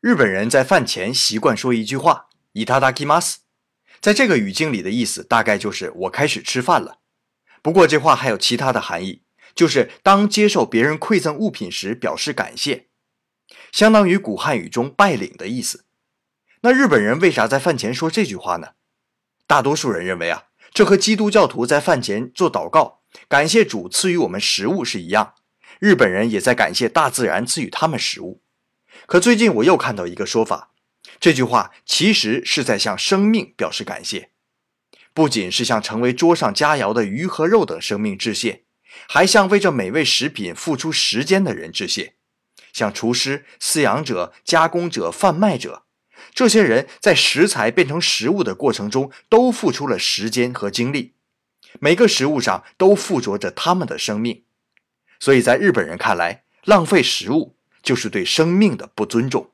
日本人在饭前习惯说一句话“いただきます”，在这个语境里的意思大概就是“我开始吃饭了”。不过这话还有其他的含义，就是当接受别人馈赠物品时表示感谢，相当于古汉语中拜领的意思。那日本人为啥在饭前说这句话呢？大多数人认为啊，这和基督教徒在饭前做祷告，感谢主赐予我们食物是一样。日本人也在感谢大自然赐予他们食物。 可最近我又看到一个说法，这句话其实是在向生命表示感谢，不仅是向成为桌上佳肴的鱼和肉等生命致谢，还向为这美味食品付出时间的人致谢，像厨师、饲养者、加工者、贩卖者，这些人在食材变成食物的过程中都付出了时间和精力，每个食物上都附着着他们的生命，所以在日本人看来，浪费食物。就是对生命的不尊重。